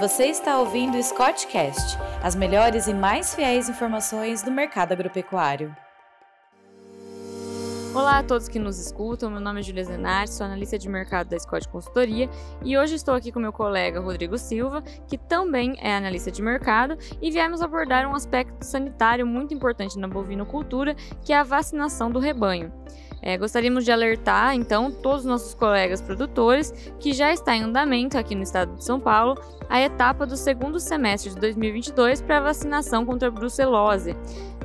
Você está ouvindo o Scottcast, as melhores e mais fiéis informações do mercado agropecuário. Olá a todos que nos escutam, meu nome é Julia Zenardi, sou analista de mercado da Scott Consultoria e hoje estou aqui com meu colega Rodrigo Silva, que também é analista de mercado, e viemos abordar um aspecto sanitário muito importante na bovinocultura, que é a vacinação do rebanho. É, gostaríamos de alertar, então, todos os nossos colegas produtores que já está em andamento aqui no estado de São Paulo a etapa do segundo semestre de 2022 para a vacinação contra a brucelose.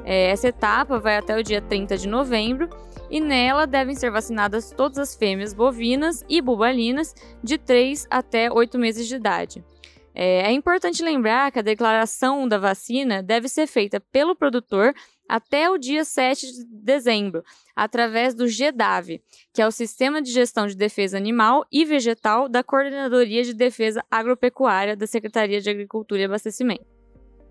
É, essa etapa vai até o dia 30 de novembro e nela devem ser vacinadas todas as fêmeas bovinas e bubalinas de 3 até 8 meses de idade. É, é importante lembrar que a declaração da vacina deve ser feita pelo produtor até o dia 7 de dezembro, através do GEDAV, que é o Sistema de Gestão de Defesa Animal e Vegetal da Coordenadoria de Defesa Agropecuária da Secretaria de Agricultura e Abastecimento.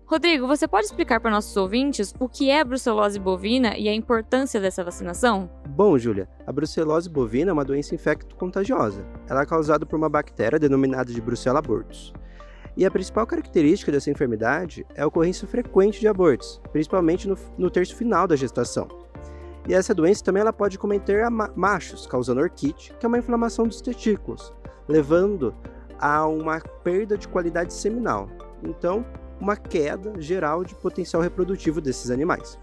Rodrigo, você pode explicar para nossos ouvintes o que é a brucelose bovina e a importância dessa vacinação? Bom, Júlia, a brucelose bovina é uma doença infecto-contagiosa. Ela é causada por uma bactéria denominada de Brucella abortus. E a principal característica dessa enfermidade é a ocorrência frequente de abortos, principalmente no, no terço final da gestação. E essa doença também ela pode cometer machos, causando orquite, que é uma inflamação dos testículos, levando a uma perda de qualidade seminal. Então, uma queda geral de potencial reprodutivo desses animais.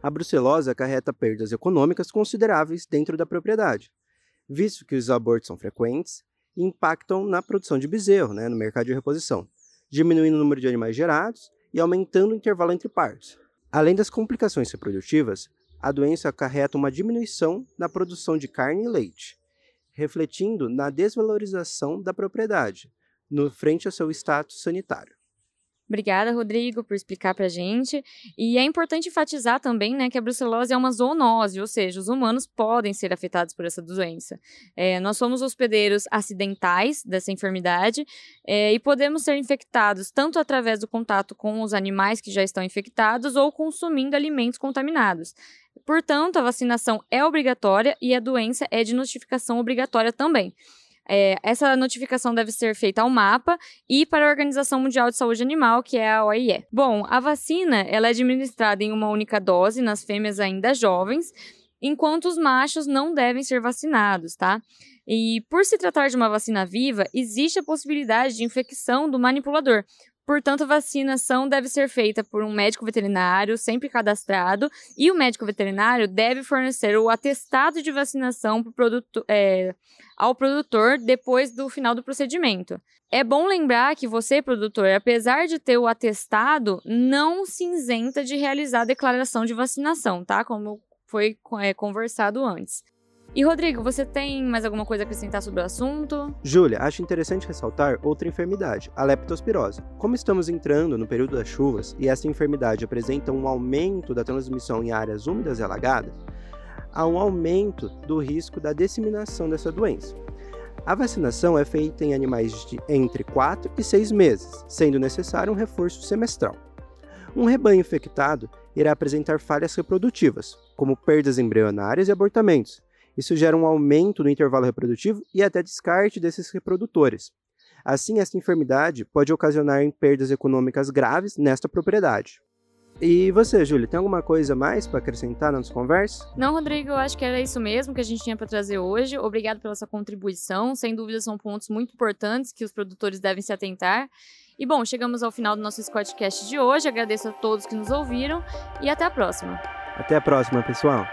A brucelose acarreta perdas econômicas consideráveis dentro da propriedade, visto que os abortos são frequentes impactam na produção de bezerro, né, no mercado de reposição, diminuindo o número de animais gerados e aumentando o intervalo entre partos. Além das complicações reprodutivas, a doença acarreta uma diminuição na produção de carne e leite, refletindo na desvalorização da propriedade, no frente ao seu status sanitário. Obrigada, Rodrigo, por explicar para a gente. E é importante enfatizar também né, que a brucelose é uma zoonose, ou seja, os humanos podem ser afetados por essa doença. É, nós somos hospedeiros acidentais dessa enfermidade é, e podemos ser infectados tanto através do contato com os animais que já estão infectados ou consumindo alimentos contaminados. Portanto, a vacinação é obrigatória e a doença é de notificação obrigatória também. É, essa notificação deve ser feita ao mapa e para a Organização Mundial de Saúde Animal, que é a OIE. Bom, a vacina ela é administrada em uma única dose nas fêmeas ainda jovens, enquanto os machos não devem ser vacinados, tá? E por se tratar de uma vacina viva, existe a possibilidade de infecção do manipulador, Portanto, a vacinação deve ser feita por um médico veterinário, sempre cadastrado, e o médico veterinário deve fornecer o atestado de vacinação pro produto, é, ao produtor depois do final do procedimento. É bom lembrar que você, produtor, apesar de ter o atestado, não se isenta de realizar a declaração de vacinação, tá? Como foi é, conversado antes. E Rodrigo, você tem mais alguma coisa a acrescentar sobre o assunto? Júlia, acho interessante ressaltar outra enfermidade, a leptospirose. Como estamos entrando no período das chuvas e essa enfermidade apresenta um aumento da transmissão em áreas úmidas e alagadas, há um aumento do risco da disseminação dessa doença. A vacinação é feita em animais de entre 4 e 6 meses, sendo necessário um reforço semestral. Um rebanho infectado irá apresentar falhas reprodutivas, como perdas embrionárias e abortamentos, isso gera um aumento no intervalo reprodutivo e até descarte desses reprodutores. Assim, essa enfermidade pode ocasionar perdas econômicas graves nesta propriedade. E você, Júlia, tem alguma coisa mais para acrescentar na nossa conversa? Não, Rodrigo, eu acho que era isso mesmo que a gente tinha para trazer hoje. Obrigado pela sua contribuição. Sem dúvida, são pontos muito importantes que os produtores devem se atentar. E bom, chegamos ao final do nosso Squadcast de hoje. Agradeço a todos que nos ouviram e até a próxima. Até a próxima, pessoal.